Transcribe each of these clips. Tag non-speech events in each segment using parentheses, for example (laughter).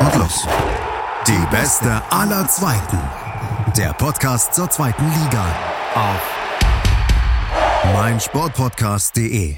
Und los. Die beste aller Zweiten. Der Podcast zur zweiten Liga. Auf meinsportpodcast.de.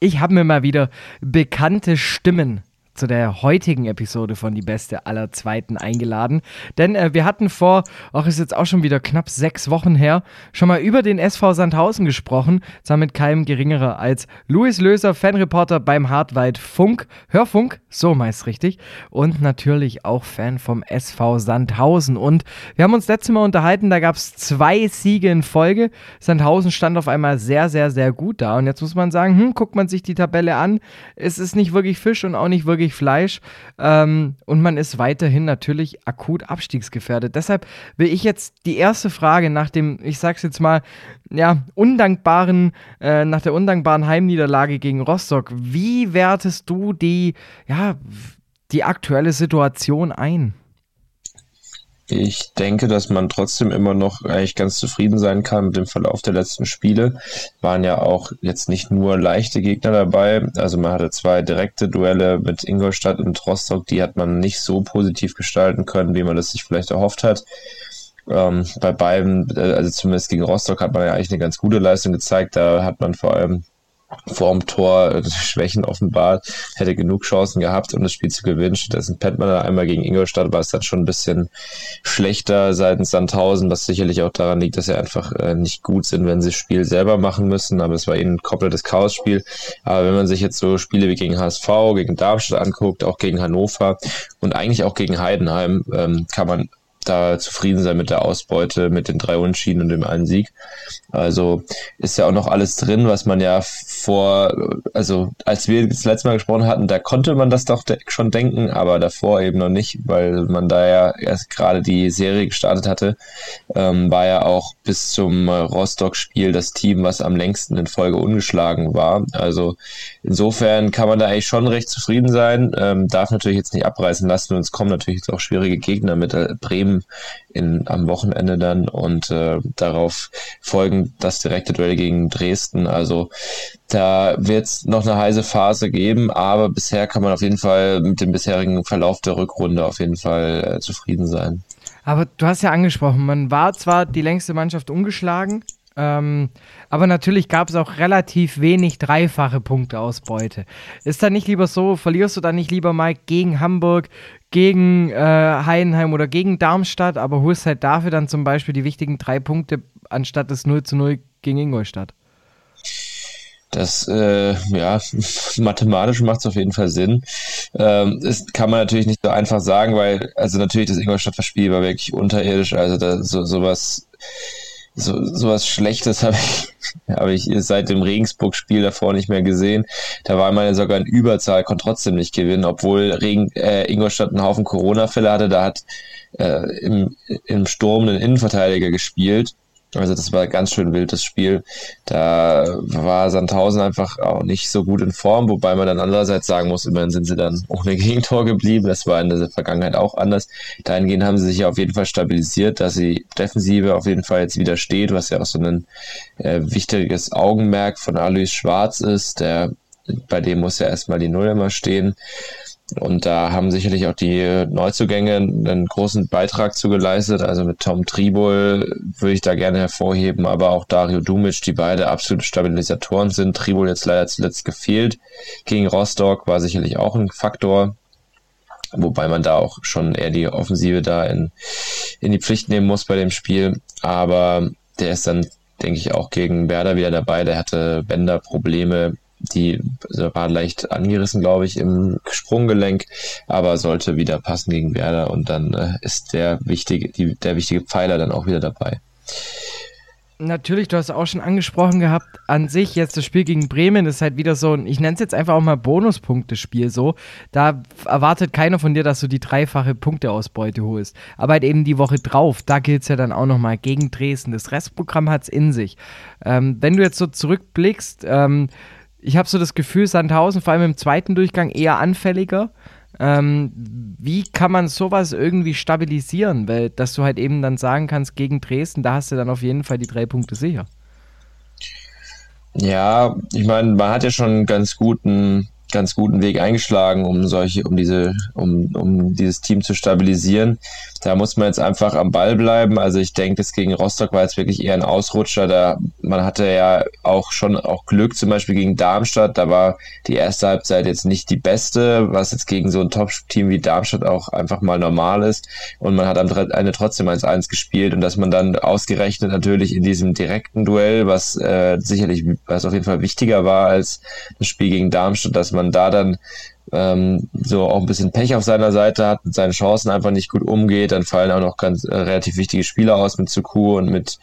Ich habe mir mal wieder bekannte Stimmen zu der heutigen Episode von Die Beste aller Zweiten eingeladen. Denn äh, wir hatten vor, auch ist jetzt auch schon wieder knapp sechs Wochen her, schon mal über den SV Sandhausen gesprochen. Zwar mit keinem geringerer als Luis Löser, Fanreporter beim Hartwald Funk, Hörfunk, so meist richtig. Und natürlich auch Fan vom SV Sandhausen. Und wir haben uns letztes Mal unterhalten, da gab es zwei Siege in Folge. Sandhausen stand auf einmal sehr, sehr, sehr gut da. Und jetzt muss man sagen, hm, guckt man sich die Tabelle an, es ist nicht wirklich Fisch und auch nicht wirklich wirklich Fleisch. Ähm, und man ist weiterhin natürlich akut abstiegsgefährdet. Deshalb will ich jetzt die erste Frage nach dem, ich sag's jetzt mal, ja, undankbaren, äh, nach der undankbaren Heimniederlage gegen Rostock. Wie wertest du die, ja, die aktuelle Situation ein? Ich denke, dass man trotzdem immer noch eigentlich ganz zufrieden sein kann mit dem Verlauf der letzten Spiele. Waren ja auch jetzt nicht nur leichte Gegner dabei. Also man hatte zwei direkte Duelle mit Ingolstadt und Rostock. Die hat man nicht so positiv gestalten können, wie man das sich vielleicht erhofft hat. Ähm, bei beiden, äh, also zumindest gegen Rostock, hat man ja eigentlich eine ganz gute Leistung gezeigt. Da hat man vor allem vorm Tor äh, Schwächen offenbart, hätte genug Chancen gehabt, um das Spiel zu gewinnen. Stattdessen pennt man da einmal gegen Ingolstadt, war es dann schon ein bisschen schlechter seitens Sandhausen, was sicherlich auch daran liegt, dass sie einfach äh, nicht gut sind, wenn sie das Spiel selber machen müssen, aber es war ihnen ein komplettes Chaosspiel. Aber wenn man sich jetzt so Spiele wie gegen HSV, gegen Darmstadt anguckt, auch gegen Hannover und eigentlich auch gegen Heidenheim, ähm, kann man da zufrieden sein mit der Ausbeute, mit den drei Unschieden und dem einen Sieg. Also ist ja auch noch alles drin, was man ja vor, also als wir das letzte Mal gesprochen hatten, da konnte man das doch schon denken, aber davor eben noch nicht, weil man da ja erst gerade die Serie gestartet hatte, ähm, war ja auch bis zum Rostock-Spiel das Team, was am längsten in Folge ungeschlagen war. Also insofern kann man da eigentlich schon recht zufrieden sein, ähm, darf natürlich jetzt nicht abreißen lassen und es kommen natürlich jetzt auch schwierige Gegner mit äh, Bremen in, am Wochenende dann und äh, darauf folgen das direkte Duell gegen Dresden. Also da wird es noch eine heiße Phase geben, aber bisher kann man auf jeden Fall mit dem bisherigen Verlauf der Rückrunde auf jeden Fall äh, zufrieden sein. Aber du hast ja angesprochen, man war zwar die längste Mannschaft ungeschlagen, ähm, aber natürlich gab es auch relativ wenig dreifache Punkteausbeute. Ist da nicht lieber so, verlierst du da nicht lieber mal gegen Hamburg, gegen äh, Heidenheim oder gegen Darmstadt, aber holst halt dafür dann zum Beispiel die wichtigen drei Punkte anstatt des 0 zu 0 gegen Ingolstadt. Das, äh, ja, (laughs) mathematisch macht es auf jeden Fall Sinn. Ähm, das kann man natürlich nicht so einfach sagen, weil, also natürlich das Ingolstadt-Spiel war wirklich unterirdisch, also da, so, sowas so, sowas Schlechtes (laughs) habe ich, hab ich seit dem Regensburg-Spiel davor nicht mehr gesehen. Da war man ja sogar in Überzahl, konnte trotzdem nicht gewinnen, obwohl Regen, äh, Ingolstadt einen Haufen Corona-Fälle hatte. Da hat äh, im, im Sturm einen Innenverteidiger gespielt also das war ganz schön wild, das Spiel. Da war Sandhausen einfach auch nicht so gut in Form, wobei man dann andererseits sagen muss, immerhin sind sie dann ohne (laughs) Gegentor geblieben. Das war in der Vergangenheit auch anders. Dahingehend haben sie sich ja auf jeden Fall stabilisiert, dass sie Defensive auf jeden Fall jetzt wieder steht, was ja auch so ein äh, wichtiges Augenmerk von Alois Schwarz ist. Der, bei dem muss ja erstmal die Null immer stehen. Und da haben sicherlich auch die Neuzugänge einen großen Beitrag zu geleistet. Also mit Tom Tribol würde ich da gerne hervorheben, aber auch Dario Dumic, die beide absolute Stabilisatoren sind. Tribol jetzt leider zuletzt gefehlt. Gegen Rostock war sicherlich auch ein Faktor. Wobei man da auch schon eher die Offensive da in, in die Pflicht nehmen muss bei dem Spiel. Aber der ist dann, denke ich, auch gegen Werder wieder dabei. Der hatte Bänderprobleme die also war leicht angerissen, glaube ich, im Sprunggelenk, aber sollte wieder passen gegen Werder und dann äh, ist der wichtige, die, der wichtige Pfeiler dann auch wieder dabei. Natürlich, du hast auch schon angesprochen gehabt, an sich jetzt das Spiel gegen Bremen ist halt wieder so ein, ich nenne es jetzt einfach auch mal Bonuspunktespiel so. Da erwartet keiner von dir, dass du die dreifache Punkteausbeute holst. Aber halt eben die Woche drauf, da gilt es ja dann auch nochmal gegen Dresden. Das Restprogramm hat es in sich. Ähm, wenn du jetzt so zurückblickst, ähm, ich habe so das Gefühl, Sandhausen vor allem im zweiten Durchgang eher anfälliger. Ähm, wie kann man sowas irgendwie stabilisieren? Weil, dass du halt eben dann sagen kannst, gegen Dresden, da hast du dann auf jeden Fall die drei Punkte sicher. Ja, ich meine, man hat ja schon einen ganz guten ganz guten Weg eingeschlagen, um solche, um diese, um, um dieses Team zu stabilisieren. Da muss man jetzt einfach am Ball bleiben. Also ich denke, das gegen Rostock war jetzt wirklich eher ein Ausrutscher. Da man hatte ja auch schon auch Glück, zum Beispiel gegen Darmstadt. Da war die erste Halbzeit jetzt nicht die beste, was jetzt gegen so ein Top-Team wie Darmstadt auch einfach mal normal ist. Und man hat am Ende trotzdem 1-1 gespielt und dass man dann ausgerechnet natürlich in diesem direkten Duell, was äh, sicherlich, was auf jeden Fall wichtiger war als das Spiel gegen Darmstadt, dass man da dann ähm, so auch ein bisschen Pech auf seiner Seite hat, mit seinen Chancen einfach nicht gut umgeht, dann fallen auch noch ganz äh, relativ wichtige Spieler aus mit Suku und mit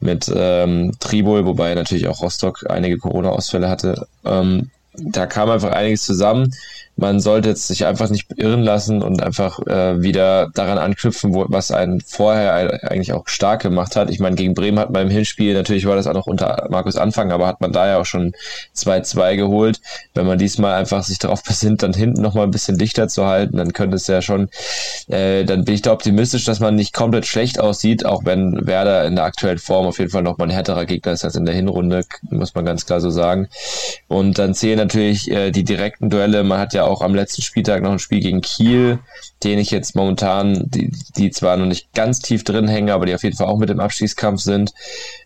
mit ähm, Tribol, wobei natürlich auch Rostock einige Corona-Ausfälle hatte. Ähm, da kam einfach einiges zusammen man sollte jetzt sich einfach nicht irren lassen und einfach äh, wieder daran anknüpfen, wo, was einen vorher eigentlich auch stark gemacht hat. Ich meine, gegen Bremen hat man im Hinspiel, natürlich war das auch noch unter Markus Anfang, aber hat man da ja auch schon 2-2 geholt. Wenn man diesmal einfach sich darauf (laughs) besinnt, dann hinten nochmal ein bisschen dichter zu halten, dann könnte es ja schon, äh, dann bin ich da optimistisch, dass man nicht komplett schlecht aussieht, auch wenn Werder in der aktuellen Form auf jeden Fall nochmal ein härterer Gegner ist als in der Hinrunde, muss man ganz klar so sagen. Und dann zählen natürlich äh, die direkten Duelle. Man hat ja auch am letzten Spieltag noch ein Spiel gegen Kiel, den ich jetzt momentan, die, die zwar noch nicht ganz tief drin hängen, aber die auf jeden Fall auch mit im Abstiegskampf sind.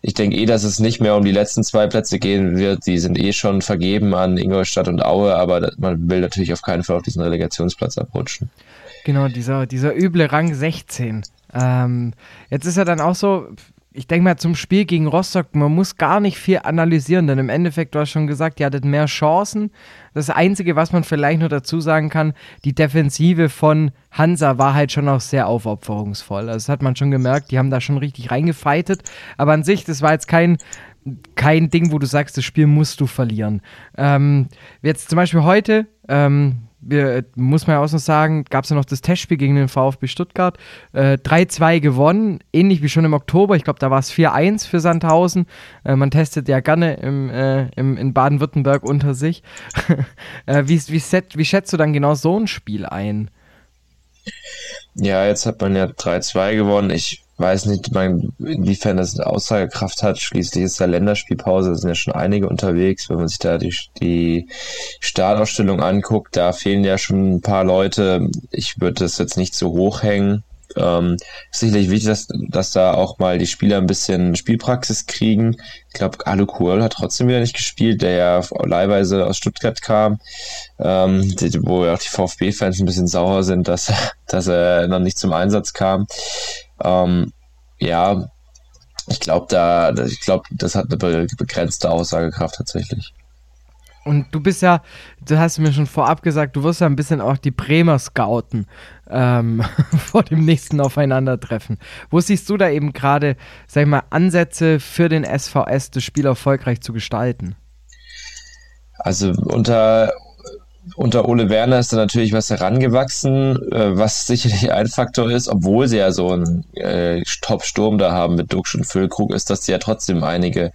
Ich denke eh, dass es nicht mehr um die letzten zwei Plätze gehen wird. Die sind eh schon vergeben an Ingolstadt und Aue, aber man will natürlich auf keinen Fall auf diesen Relegationsplatz abrutschen. Genau, dieser, dieser üble Rang 16. Ähm, jetzt ist ja dann auch so, ich denke mal zum Spiel gegen Rostock, man muss gar nicht viel analysieren, denn im Endeffekt, du hast schon gesagt, ihr hattet mehr Chancen. Das Einzige, was man vielleicht nur dazu sagen kann, die Defensive von Hansa war halt schon auch sehr aufopferungsvoll. Also das hat man schon gemerkt, die haben da schon richtig reingefeitet. Aber an sich, das war jetzt kein, kein Ding, wo du sagst, das Spiel musst du verlieren. Ähm, jetzt zum Beispiel heute, ähm, wir, muss man ja auch noch sagen, gab es ja noch das Testspiel gegen den VfB Stuttgart. Äh, 3-2 gewonnen, ähnlich wie schon im Oktober. Ich glaube, da war es 4-1 für Sandhausen. Äh, man testet ja gerne im, äh, im, in Baden-Württemberg unter sich. (laughs) Äh, wie, wie, set, wie schätzt du dann genau so ein Spiel ein? Ja, jetzt hat man ja 3-2 gewonnen. Ich weiß nicht, mein, inwiefern das eine Aussagekraft hat. Schließlich ist ja Länderspielpause, da sind ja schon einige unterwegs. Wenn man sich da die, die Startausstellung anguckt, da fehlen ja schon ein paar Leute. Ich würde das jetzt nicht so hoch hängen. Ähm, sicherlich wichtig, dass, dass da auch mal die Spieler ein bisschen Spielpraxis kriegen. Ich glaube, Alu Kuhl hat trotzdem wieder nicht gespielt, der ja leihweise aus Stuttgart kam, ähm, wo ja auch die VfB-Fans ein bisschen sauer sind, dass, (laughs) dass er noch nicht zum Einsatz kam. Ähm, ja, ich glaube, da, ich glaube, das hat eine begrenzte Aussagekraft tatsächlich. Und du bist ja, du hast mir schon vorab gesagt, du wirst ja ein bisschen auch die Bremer scouten ähm, (laughs) vor dem nächsten Aufeinandertreffen. Wo siehst du da eben gerade, sag ich mal, Ansätze für den SVS, das Spiel erfolgreich zu gestalten? Also unter unter Ole Werner ist da natürlich was herangewachsen, äh, was sicherlich ein Faktor ist, obwohl sie ja so einen äh, Top-Sturm da haben mit Duxch und Füllkrug, ist, dass sie ja trotzdem einige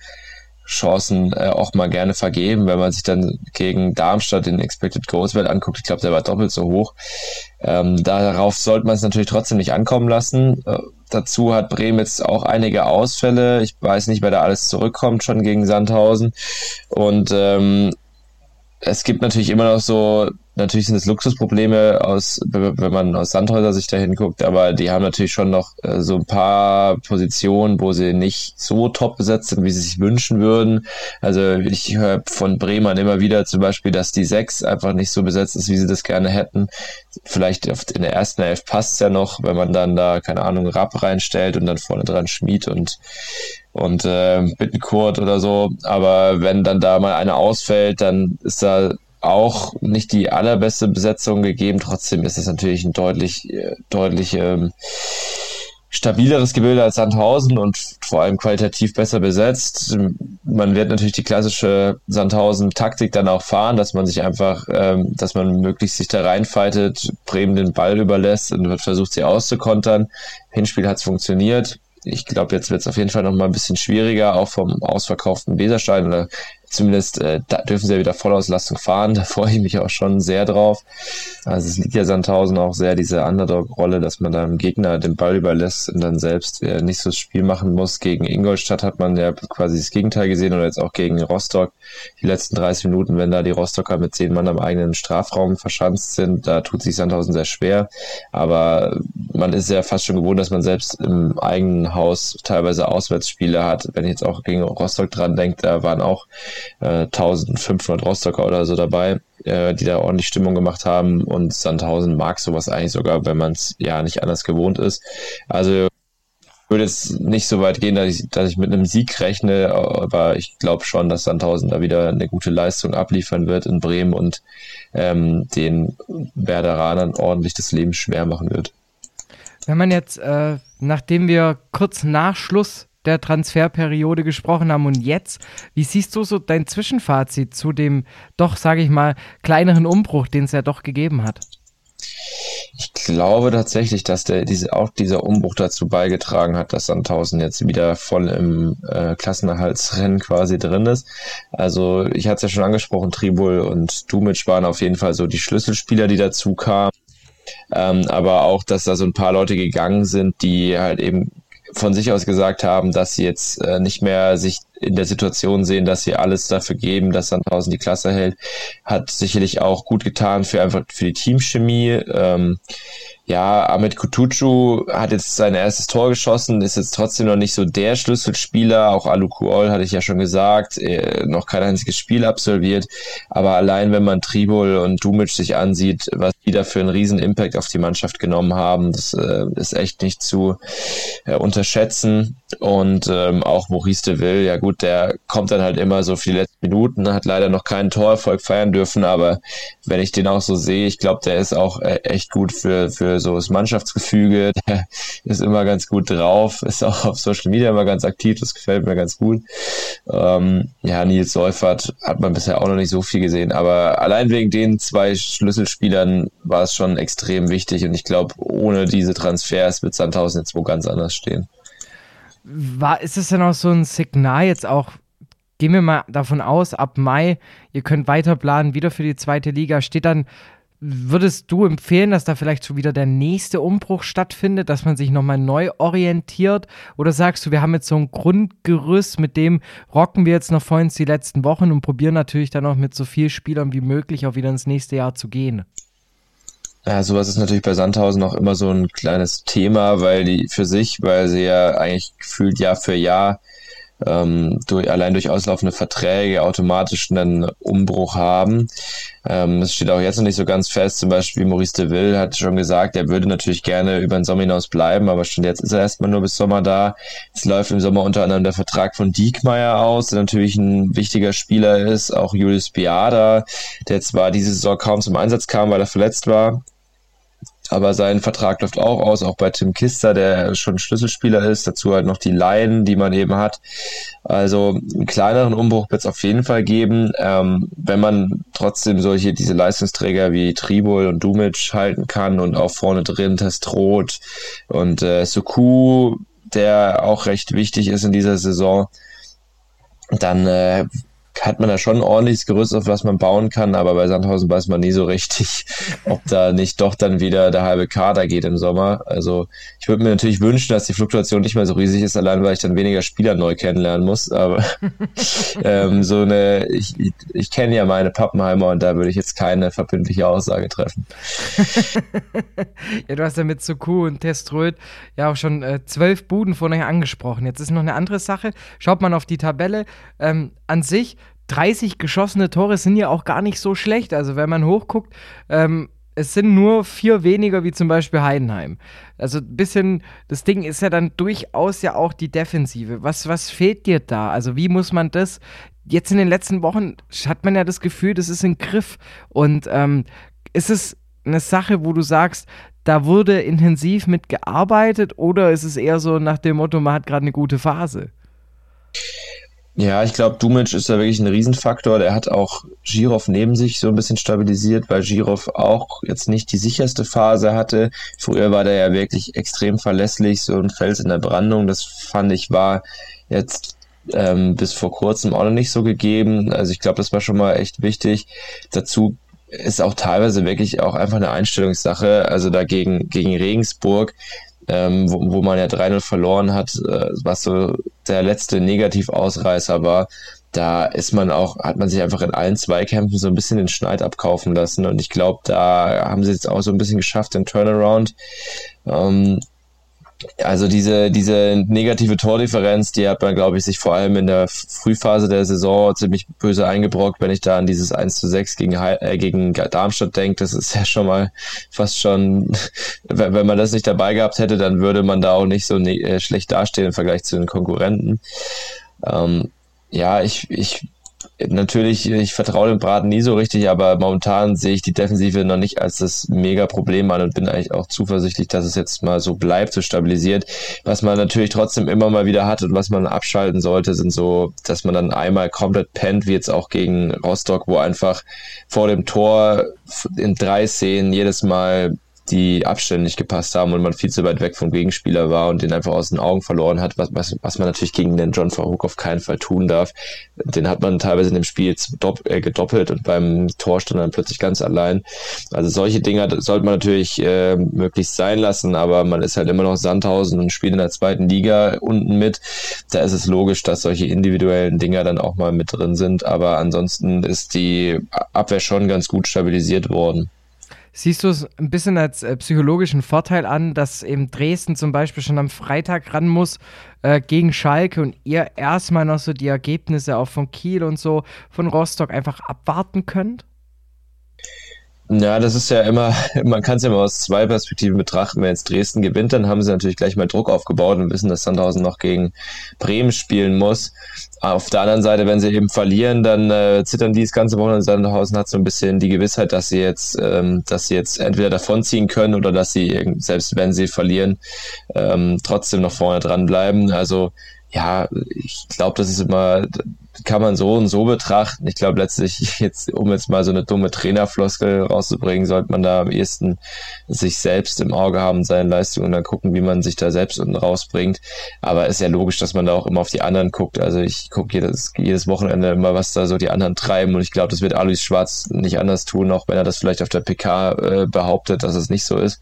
Chancen äh, auch mal gerne vergeben. Wenn man sich dann gegen Darmstadt den Expected Goals Wert anguckt, ich glaube, der war doppelt so hoch. Ähm, darauf sollte man es natürlich trotzdem nicht ankommen lassen. Äh, dazu hat Bremen jetzt auch einige Ausfälle. Ich weiß nicht, wer da alles zurückkommt schon gegen Sandhausen. Und ähm, es gibt natürlich immer noch so, natürlich sind es Luxusprobleme aus, wenn man aus Sandhäuser sich da hinguckt, aber die haben natürlich schon noch äh, so ein paar Positionen, wo sie nicht so top besetzt sind, wie sie sich wünschen würden. Also ich höre von Bremen immer wieder zum Beispiel, dass die sechs einfach nicht so besetzt ist, wie sie das gerne hätten. Vielleicht in der ersten Elf passt es ja noch, wenn man dann da, keine Ahnung, Rapp reinstellt und dann vorne dran Schmied und und äh, Bittenkurt oder so. Aber wenn dann da mal eine ausfällt, dann ist da auch nicht die allerbeste Besetzung gegeben. Trotzdem ist es natürlich ein deutlich, äh, deutlich ähm, stabileres Gebilde als Sandhausen und vor allem qualitativ besser besetzt. Man wird natürlich die klassische Sandhausen-Taktik dann auch fahren, dass man sich einfach, ähm, dass man möglichst sich da reinfightet, Bremen den Ball überlässt und versucht, sie auszukontern. Hinspiel hat es funktioniert ich glaube, jetzt wird es auf jeden Fall noch mal ein bisschen schwieriger, auch vom ausverkauften Weserstein oder Zumindest äh, da dürfen sie ja wieder Vollauslastung fahren. (laughs) Da freue ich mich auch schon sehr drauf. Also es liegt ja Sandhausen auch sehr diese Underdog-Rolle, dass man da dem Gegner den Ball überlässt und dann selbst äh, nicht so das Spiel machen muss. Gegen Ingolstadt hat man ja quasi das Gegenteil gesehen oder jetzt auch gegen Rostock. Die letzten 30 Minuten, wenn da die Rostocker mit zehn Mann am eigenen Strafraum verschanzt sind, da tut sich Sandhausen sehr schwer. Aber man ist ja fast schon gewohnt, dass man selbst im eigenen Haus teilweise Auswärtsspiele hat. Wenn ich jetzt auch gegen Rostock dran denke, da waren auch äh, 1500 Rostocker oder so dabei, äh, die da ordentlich Stimmung gemacht haben und Sandhausen mag sowas eigentlich sogar, wenn man es ja nicht anders gewohnt ist. Also würde jetzt nicht so weit gehen, dass ich, dass ich mit einem Sieg rechne, aber ich glaube schon, dass Sandhausen da wieder eine gute Leistung abliefern wird in Bremen und ähm, den Werderanern ordentlich das Leben schwer machen wird. Wenn man jetzt, äh, nachdem wir kurz nach Schluss der Transferperiode gesprochen haben. Und jetzt, wie siehst du so dein Zwischenfazit zu dem doch, sage ich mal, kleineren Umbruch, den es ja doch gegeben hat? Ich glaube tatsächlich, dass der, diese, auch dieser Umbruch dazu beigetragen hat, dass Sandhausen jetzt wieder voll im äh, Klassenerhaltsrennen quasi drin ist. Also ich hatte es ja schon angesprochen, Tribul und Dumic waren auf jeden Fall so die Schlüsselspieler, die dazu kamen. Ähm, aber auch, dass da so ein paar Leute gegangen sind, die halt eben von sich aus gesagt haben, dass sie jetzt äh, nicht mehr sich in der Situation sehen, dass sie alles dafür geben, dass Sandhausen die Klasse hält, hat sicherlich auch gut getan für einfach für die Teamchemie. Ähm, ja, Ahmed Kutucu hat jetzt sein erstes Tor geschossen, ist jetzt trotzdem noch nicht so der Schlüsselspieler. Auch Alu Kuol hatte ich ja schon gesagt, äh, noch kein einziges Spiel absolviert. Aber allein wenn man Tribol und Dumic sich ansieht, was die da für einen riesen Impact auf die Mannschaft genommen haben, das äh, ist echt nicht zu äh, unterschätzen. Und ähm, auch Maurice de Ville, ja gut, der kommt dann halt immer so für die letzten Minuten, hat leider noch keinen Torerfolg feiern dürfen, aber wenn ich den auch so sehe, ich glaube, der ist auch äh, echt gut für, für so das Mannschaftsgefüge, (laughs) der ist immer ganz gut drauf, ist auch auf Social Media immer ganz aktiv, das gefällt mir ganz gut. Ähm, ja, Nils Seufert hat man bisher auch noch nicht so viel gesehen, aber allein wegen den zwei Schlüsselspielern war es schon extrem wichtig und ich glaube, ohne diese Transfers wird Sandhausen jetzt wo ganz anders stehen. War, ist es denn auch so ein Signal jetzt auch gehen wir mal davon aus, ab Mai, ihr könnt weiter planen, wieder für die zweite Liga. Steht dann Würdest du empfehlen, dass da vielleicht schon wieder der nächste Umbruch stattfindet, dass man sich nochmal neu orientiert? Oder sagst du, wir haben jetzt so ein Grundgerüst, mit dem rocken wir jetzt noch vor uns die letzten Wochen und probieren natürlich dann auch mit so vielen Spielern wie möglich auch wieder ins nächste Jahr zu gehen? Ja, sowas ist natürlich bei Sandhausen auch immer so ein kleines Thema, weil die für sich, weil sie ja eigentlich gefühlt Jahr für Jahr ähm, durch, allein durch auslaufende Verträge automatisch einen Umbruch haben. Ähm, das steht auch jetzt noch nicht so ganz fest. Zum Beispiel Maurice de Ville hat schon gesagt, er würde natürlich gerne über den Sommer hinaus bleiben, aber schon jetzt ist er erstmal nur bis Sommer da. Es läuft im Sommer unter anderem der Vertrag von Diekmeyer aus, der natürlich ein wichtiger Spieler ist. Auch Julius Biada, der zwar diese Saison kaum zum Einsatz kam, weil er verletzt war, aber sein Vertrag läuft auch aus, auch bei Tim Kister, der schon Schlüsselspieler ist. Dazu halt noch die Laien, die man eben hat. Also einen kleineren Umbruch wird es auf jeden Fall geben. Ähm, wenn man trotzdem solche, diese Leistungsträger wie Tribol und Dumic halten kann und auch vorne drin Testrot und äh, Suku, der auch recht wichtig ist in dieser Saison, dann äh, hat man da schon ein ordentliches Gerüst, auf was man bauen kann, aber bei Sandhausen weiß man nie so richtig, (laughs) ob da nicht doch dann wieder der halbe Kader geht im Sommer. Also ich würde mir natürlich wünschen, dass die Fluktuation nicht mehr so riesig ist, allein weil ich dann weniger Spieler neu kennenlernen muss. Aber (laughs) ähm, so eine, ich, ich, kenne ja meine Pappenheimer und da würde ich jetzt keine verbindliche Aussage treffen. (laughs) ja, du hast ja mit Suku und Teströd ja auch schon äh, zwölf Buden vorher angesprochen. Jetzt ist noch eine andere Sache. Schaut man auf die Tabelle. Ähm, an sich 30 geschossene Tore sind ja auch gar nicht so schlecht. Also wenn man hochguckt, ähm, es sind nur vier weniger wie zum Beispiel Heidenheim. Also ein bisschen, das Ding ist ja dann durchaus ja auch die Defensive. Was, was fehlt dir da? Also wie muss man das, jetzt in den letzten Wochen hat man ja das Gefühl, das ist ein Griff. Und ähm, ist es eine Sache, wo du sagst, da wurde intensiv mit gearbeitet oder ist es eher so nach dem Motto, man hat gerade eine gute Phase? Ja, ich glaube, Dumic ist da wirklich ein Riesenfaktor. Der hat auch Girov neben sich so ein bisschen stabilisiert, weil Girov auch jetzt nicht die sicherste Phase hatte. Früher war der ja wirklich extrem verlässlich, so ein Fels in der Brandung. Das fand ich war jetzt ähm, bis vor kurzem auch noch nicht so gegeben. Also ich glaube, das war schon mal echt wichtig. Dazu ist auch teilweise wirklich auch einfach eine Einstellungssache. Also dagegen gegen Regensburg, ähm, wo, wo man ja 3-0 verloren hat, äh, was so der letzte Negativausreißer war, da ist man auch, hat man sich einfach in allen Zweikämpfen so ein bisschen den Schneid abkaufen lassen. Und ich glaube, da haben sie jetzt auch so ein bisschen geschafft, den Turnaround. Ähm, also diese, diese negative Tordifferenz, die hat man, glaube ich, sich vor allem in der Frühphase der Saison ziemlich böse eingebrockt, wenn ich da an dieses 1 zu 6 gegen, äh, gegen Darmstadt denke. Das ist ja schon mal fast schon, (laughs) wenn man das nicht dabei gehabt hätte, dann würde man da auch nicht so ne äh, schlecht dastehen im Vergleich zu den Konkurrenten. Ähm, ja, ich, ich natürlich, ich vertraue dem Braten nie so richtig, aber momentan sehe ich die Defensive noch nicht als das Mega-Problem an und bin eigentlich auch zuversichtlich, dass es jetzt mal so bleibt, so stabilisiert. Was man natürlich trotzdem immer mal wieder hat und was man abschalten sollte, sind so, dass man dann einmal komplett pennt, wie jetzt auch gegen Rostock, wo einfach vor dem Tor in drei Szenen jedes Mal die Abstände nicht gepasst haben und man viel zu weit weg vom Gegenspieler war und den einfach aus den Augen verloren hat, was, was, was man natürlich gegen den John Verhoek auf keinen Fall tun darf. Den hat man teilweise in dem Spiel äh, gedoppelt und beim Tor stand dann plötzlich ganz allein. Also solche Dinge sollte man natürlich äh, möglichst sein lassen, aber man ist halt immer noch Sandhausen und spielt in der zweiten Liga unten mit. Da ist es logisch, dass solche individuellen Dinger dann auch mal mit drin sind, aber ansonsten ist die Abwehr schon ganz gut stabilisiert worden. Siehst du es ein bisschen als äh, psychologischen Vorteil an, dass eben Dresden zum Beispiel schon am Freitag ran muss äh, gegen Schalke und ihr erstmal noch so die Ergebnisse auch von Kiel und so von Rostock einfach abwarten könnt? Ja, das ist ja immer, (laughs) man kann es ja immer aus zwei Perspektiven betrachten. Wenn jetzt Dresden gewinnt, dann haben sie natürlich gleich mal Druck aufgebaut und wissen, dass Sandhausen noch gegen Bremen spielen muss. Auf der anderen Seite, wenn sie eben verlieren, dann äh, zittern die das ganze Wochenende. Sandhausen hat so ein bisschen die Gewissheit, dass sie jetzt, ähm, dass sie jetzt entweder davonziehen können oder dass sie, selbst wenn sie verlieren, ähm, trotzdem noch vorne dran bleiben. Also ja, ich glaube, das ist immer, kann man so und so betrachten. Ich glaube letztlich (laughs) jetzt, um jetzt mal so eine dumme Trainerfloskel rauszubringen, sollte man da am ehesten sich selbst im Auge haben, seine Leistungen und dann gucken, wie man sich da selbst unten rausbringt. Aber ist ja logisch, dass man da auch immer auf die anderen guckt. Also ich gucke jedes, jedes Wochenende immer, was da so die anderen treiben und ich glaube, das wird Alois Schwarz nicht anders tun, auch wenn er das vielleicht auf der PK äh, behauptet, dass es nicht so ist.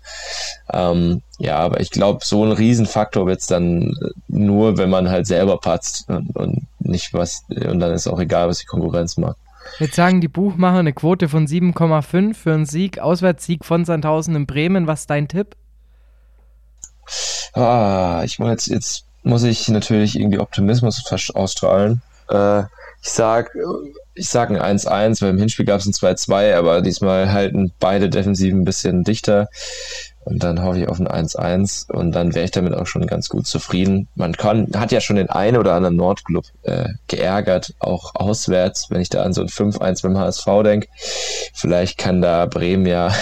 Ähm, ja, aber ich glaube, so ein Riesenfaktor wird es dann nur, wenn man halt selber patzt und, und nicht was, und dann ist auch egal, was die Konkurrenz macht. Jetzt sagen die Buchmacher eine Quote von 7,5 für einen Sieg, Auswärtssieg von Sandhausen in Bremen. Was ist dein Tipp? Ah, ich meine, jetzt, jetzt muss ich natürlich irgendwie Optimismus ausstrahlen. Äh, ich sag, ich sag ein 1-1, weil im Hinspiel gab es ein 2-2, aber diesmal halten beide Defensiven ein bisschen dichter. Und dann hoffe ich auf ein 1-1 und dann wäre ich damit auch schon ganz gut zufrieden. Man kann, hat ja schon den einen oder anderen Nordclub äh, geärgert, auch auswärts, wenn ich da an so ein 5-1 beim HSV denke. Vielleicht kann da Bremen ja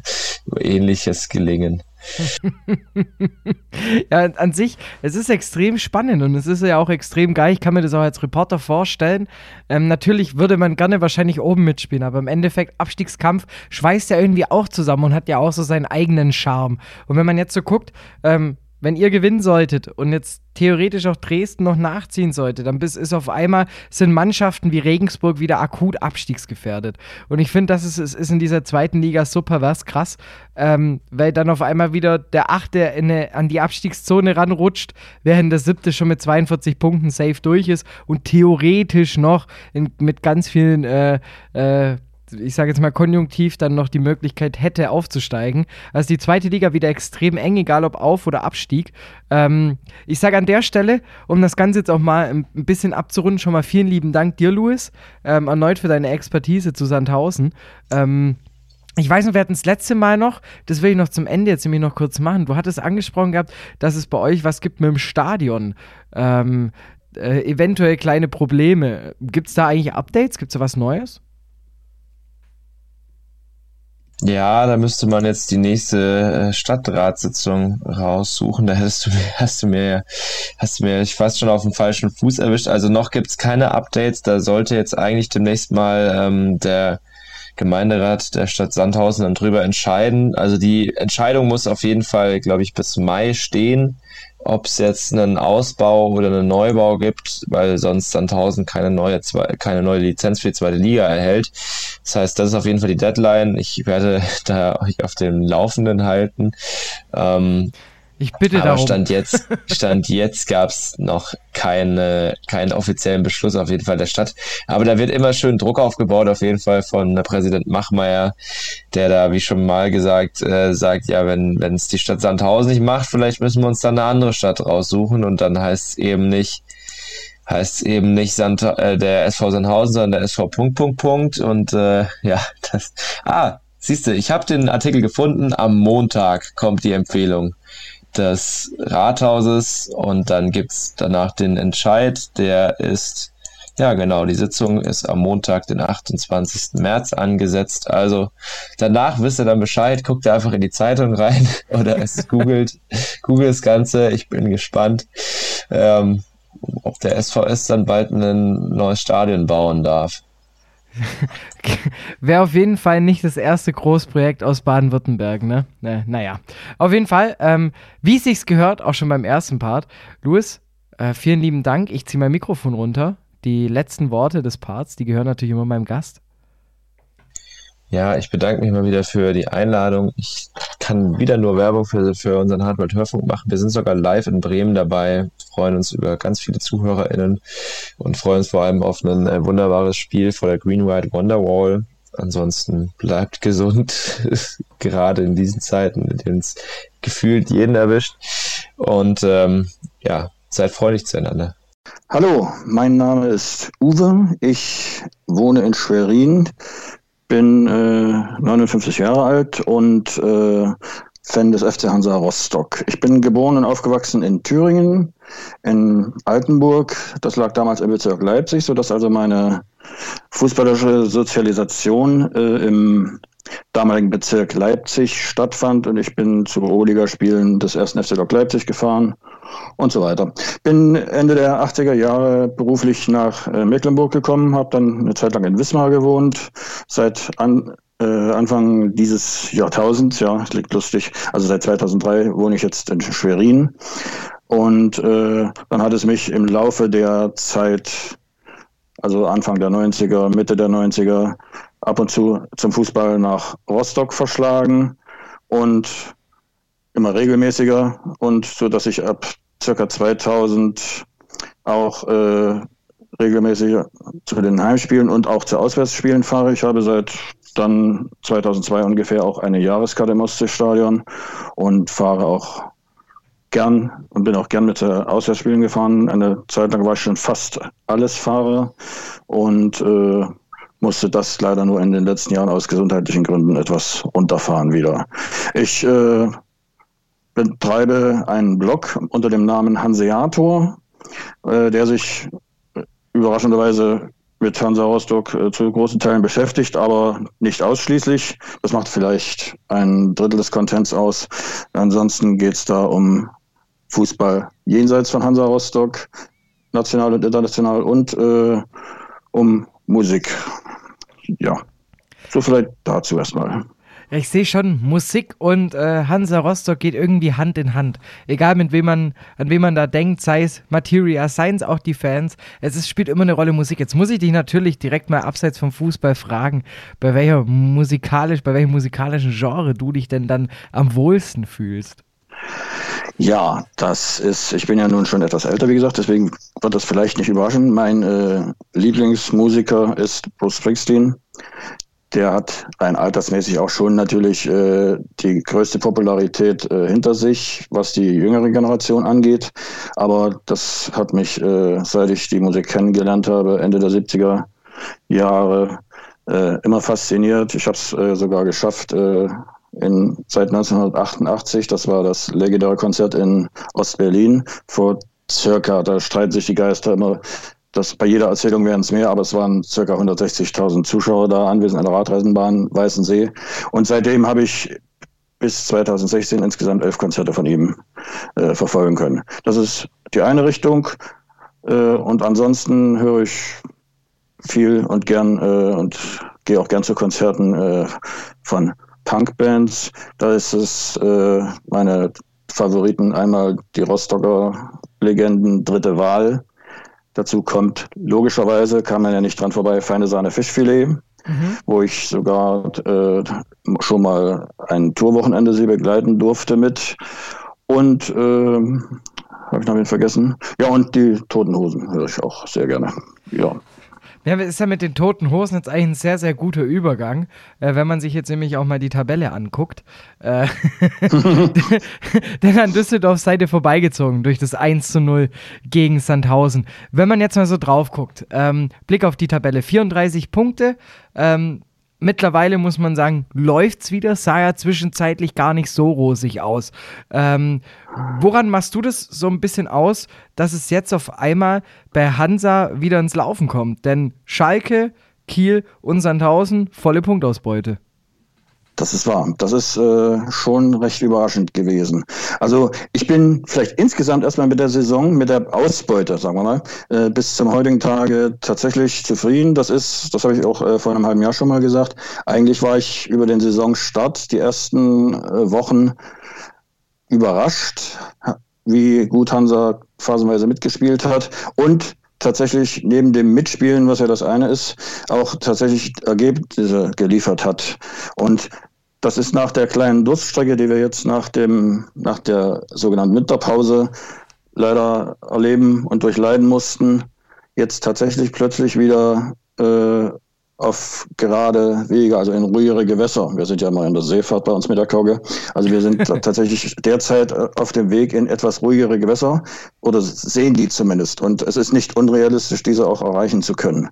(laughs) ähnliches gelingen. (laughs) ja, an sich, es ist extrem spannend und es ist ja auch extrem geil. Ich kann mir das auch als Reporter vorstellen. Ähm, natürlich würde man gerne wahrscheinlich oben mitspielen, aber im Endeffekt, Abstiegskampf schweißt ja irgendwie auch zusammen und hat ja auch so seinen eigenen Charme. Und wenn man jetzt so guckt, ähm, wenn ihr gewinnen solltet und jetzt theoretisch auch Dresden noch nachziehen sollte, dann bis ist auf einmal sind Mannschaften wie Regensburg wieder akut abstiegsgefährdet. Und ich finde, das ist, ist in dieser zweiten Liga so pervers krass, ähm, weil dann auf einmal wieder der Achte eine, an die Abstiegszone ranrutscht, während der Siebte schon mit 42 Punkten safe durch ist und theoretisch noch in, mit ganz vielen äh, äh, ich sage jetzt mal konjunktiv, dann noch die Möglichkeit hätte aufzusteigen. Also die zweite Liga wieder extrem eng, egal ob Auf- oder Abstieg. Ähm, ich sage an der Stelle, um das Ganze jetzt auch mal ein bisschen abzurunden, schon mal vielen lieben Dank dir, Louis, ähm, erneut für deine Expertise zu Sandhausen. Ähm, ich weiß noch, wir hatten das letzte Mal noch, das will ich noch zum Ende jetzt nämlich noch kurz machen. Du hattest angesprochen gehabt, dass es bei euch was gibt mit dem Stadion. Ähm, äh, eventuell kleine Probleme. Gibt es da eigentlich Updates? Gibt es da was Neues? Ja, da müsste man jetzt die nächste äh, Stadtratssitzung raussuchen. Da hättest du, hast (laughs) du mir, hast du mir ich fast schon auf dem falschen Fuß erwischt. Also noch gibt's keine Updates. Da sollte jetzt eigentlich demnächst mal ähm, der Gemeinderat der Stadt Sandhausen dann drüber entscheiden. Also die Entscheidung muss auf jeden Fall, glaube ich, bis Mai stehen. Ob es jetzt einen Ausbau oder einen Neubau gibt, weil sonst Sandhausen keine neue, keine neue Lizenz für die zweite Liga erhält. Das heißt, das ist auf jeden Fall die Deadline. Ich werde (laughs) da euch auf dem Laufenden halten. Ähm, ich bitte Aber darum. Stand jetzt, Stand jetzt gab es noch keine, keinen offiziellen Beschluss auf jeden Fall der Stadt. Aber da wird immer schön Druck aufgebaut, auf jeden Fall von Präsident Machmeier, der da, wie schon mal gesagt, äh, sagt, ja, wenn wenn es die Stadt Sandhausen nicht macht, vielleicht müssen wir uns dann eine andere Stadt raussuchen und dann heißt es eben nicht, heißt eben nicht Sand, äh, der SV Sandhausen, sondern der SV Punkt, Punkt, Punkt. Und äh, ja, das. Ah, siehst du, ich habe den Artikel gefunden. Am Montag kommt die Empfehlung des Rathauses und dann gibt's danach den Entscheid, der ist, ja genau, die Sitzung ist am Montag, den 28. März angesetzt. Also danach wisst ihr dann Bescheid, guckt ihr einfach in die Zeitung rein (laughs) oder es googelt, googelt das Ganze, ich bin gespannt. Ähm, ob der SVS dann bald ein neues Stadion bauen darf. (laughs) Wäre auf jeden Fall nicht das erste Großprojekt aus Baden-Württemberg, ne? ne? Naja. Auf jeden Fall, ähm, wie es sich gehört, auch schon beim ersten Part. Louis, äh, vielen lieben Dank. Ich ziehe mein Mikrofon runter. Die letzten Worte des Parts, die gehören natürlich immer meinem Gast. Ja, ich bedanke mich mal wieder für die Einladung. Ich kann wieder nur Werbung für, für unseren Hardware Hörfunk machen. Wir sind sogar live in Bremen dabei, freuen uns über ganz viele ZuhörerInnen und freuen uns vor allem auf ein äh, wunderbares Spiel vor der Green White Wonderwall. Ansonsten bleibt gesund, (laughs) gerade in diesen Zeiten, in denen es gefühlt jeden erwischt. Und ähm, ja, seid freundlich zueinander. Hallo, mein Name ist Uwe. Ich wohne in Schwerin bin äh, 59 Jahre alt und äh, Fan des FC Hansa Rostock. Ich bin geboren und aufgewachsen in Thüringen, in Altenburg. Das lag damals im Bezirk Leipzig, sodass also meine fußballerische Sozialisation äh, im damaligen Bezirk Leipzig stattfand und ich bin zu Oberligaspielen des ersten FC Lok Leipzig gefahren und so weiter. Bin Ende der 80er Jahre beruflich nach äh, Mecklenburg gekommen, habe dann eine Zeit lang in Wismar gewohnt. Seit an, äh, Anfang dieses Jahrtausends, ja, das liegt lustig, also seit 2003 wohne ich jetzt in Schwerin. Und äh, dann hat es mich im Laufe der Zeit, also Anfang der 90er, Mitte der 90er, ab und zu zum Fußball nach Rostock verschlagen und immer regelmäßiger und so dass ich ab circa 2000 auch äh, regelmäßig zu den Heimspielen und auch zu Auswärtsspielen fahre. Ich habe seit dann 2002 ungefähr auch eine Jahreskarte im Ostseestadion und fahre auch gern und bin auch gern mit Auswärtsspielen gefahren. Eine Zeit lang war ich schon fast alles Fahrer und äh, musste das leider nur in den letzten Jahren aus gesundheitlichen Gründen etwas runterfahren wieder. Ich äh, betreibe einen Blog unter dem Namen Hanseator, äh, der sich überraschenderweise mit Hansa Rostock äh, zu großen Teilen beschäftigt, aber nicht ausschließlich. Das macht vielleicht ein Drittel des Contents aus. Ansonsten geht es da um Fußball jenseits von Hansa Rostock, national und international und äh, um Musik. Ja, so vielleicht dazu erstmal. Ich sehe schon, Musik und äh, Hansa Rostock geht irgendwie Hand in Hand. Egal mit wem man, an wem man da denkt, sei es Materia, seien es auch die Fans. Es ist, spielt immer eine Rolle Musik. Jetzt muss ich dich natürlich direkt mal abseits vom Fußball fragen, bei welcher musikalisch, bei welchem musikalischen Genre du dich denn dann am wohlsten fühlst. Ja, das ist, ich bin ja nun schon etwas älter, wie gesagt, deswegen wird das vielleicht nicht überraschen. Mein äh, Lieblingsmusiker ist Bruce Springsteen. Der hat rein altersmäßig auch schon natürlich äh, die größte Popularität äh, hinter sich, was die jüngere Generation angeht. Aber das hat mich, äh, seit ich die Musik kennengelernt habe, Ende der 70er Jahre, äh, immer fasziniert. Ich habe es äh, sogar geschafft, äh, in, seit 1988, das war das legendäre Konzert in Ostberlin, vor circa, da streiten sich die Geister immer, das, bei jeder Erzählung wären es mehr, aber es waren circa 160.000 Zuschauer da anwesend an der Radreisenbahn Weißensee. Und seitdem habe ich bis 2016 insgesamt elf Konzerte von ihm äh, verfolgen können. Das ist die eine Richtung. Äh, und ansonsten höre ich viel und gern äh, und gehe auch gern zu Konzerten äh, von Punkbands. Da ist es äh, meine Favoriten einmal die Rostocker Legenden dritte Wahl. Dazu kommt logischerweise, kam man ja nicht dran vorbei, feine Sahne Fischfilet, mhm. wo ich sogar äh, schon mal ein Tourwochenende sie begleiten durfte mit. Und äh, habe ich noch wen vergessen? Ja, und die Toten Hosen höre ich auch sehr gerne. Ja. Ja, ist ja mit den toten Hosen jetzt eigentlich ein sehr, sehr guter Übergang, äh, wenn man sich jetzt nämlich auch mal die Tabelle anguckt. Äh, (laughs) denn an Düsseldorf ihr vorbeigezogen durch das 1 zu 0 gegen Sandhausen. Wenn man jetzt mal so drauf guckt, ähm, Blick auf die Tabelle, 34 Punkte, ähm, mittlerweile muss man sagen, läuft es wieder, sah ja zwischenzeitlich gar nicht so rosig aus. Ähm, woran machst du das so ein bisschen aus, dass es jetzt auf einmal bei Hansa wieder ins Laufen kommt? Denn Schalke, Kiel und Sandhausen, volle Punktausbeute. Das ist wahr. Das ist äh, schon recht überraschend gewesen. Also ich bin vielleicht insgesamt erstmal mit der Saison, mit der Ausbeute, sagen wir mal, äh, bis zum heutigen Tage tatsächlich zufrieden. Das ist, das habe ich auch äh, vor einem halben Jahr schon mal gesagt. Eigentlich war ich über den Saisonstart die ersten äh, Wochen überrascht, wie gut Hansa phasenweise mitgespielt hat und tatsächlich neben dem Mitspielen, was ja das eine ist, auch tatsächlich Ergebnisse geliefert hat. Und das ist nach der kleinen Durststrecke, die wir jetzt nach, dem, nach der sogenannten Winterpause leider erleben und durchleiden mussten, jetzt tatsächlich plötzlich wieder äh, auf gerade Wege, also in ruhigere Gewässer. Wir sind ja mal in der Seefahrt bei uns mit der Kauge. Also wir sind (laughs) tatsächlich derzeit äh, auf dem Weg in etwas ruhigere Gewässer oder sehen die zumindest. Und es ist nicht unrealistisch, diese auch erreichen zu können.